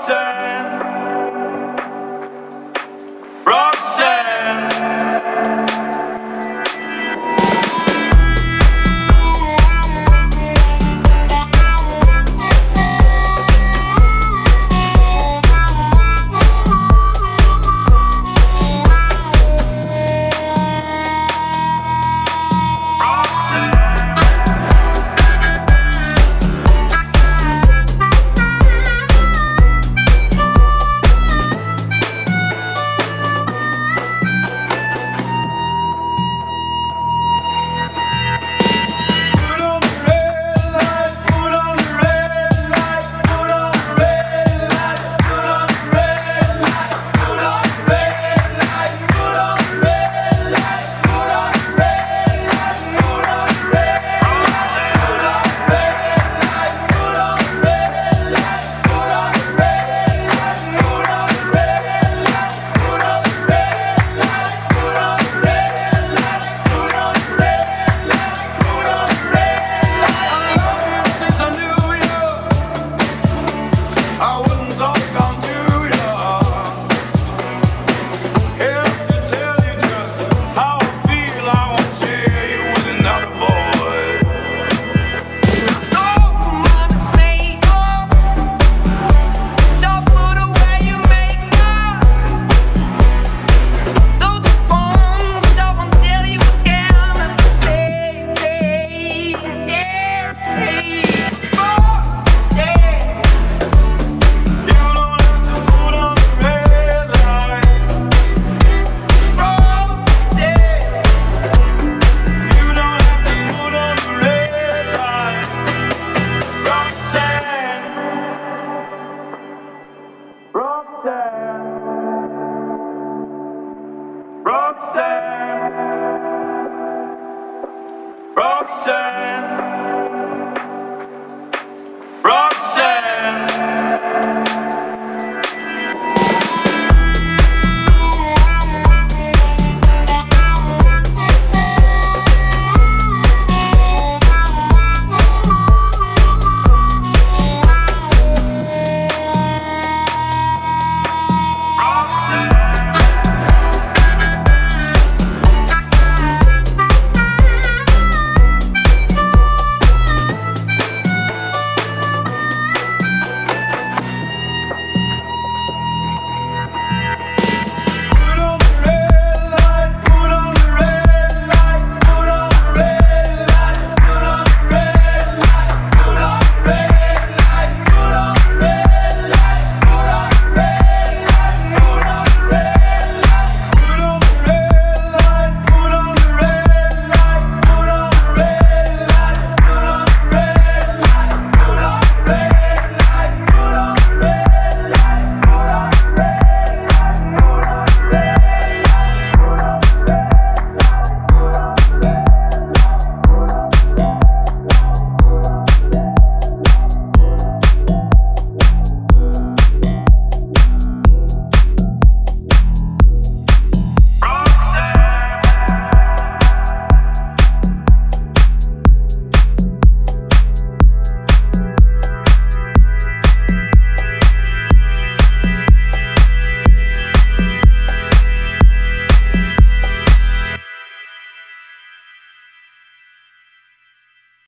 sand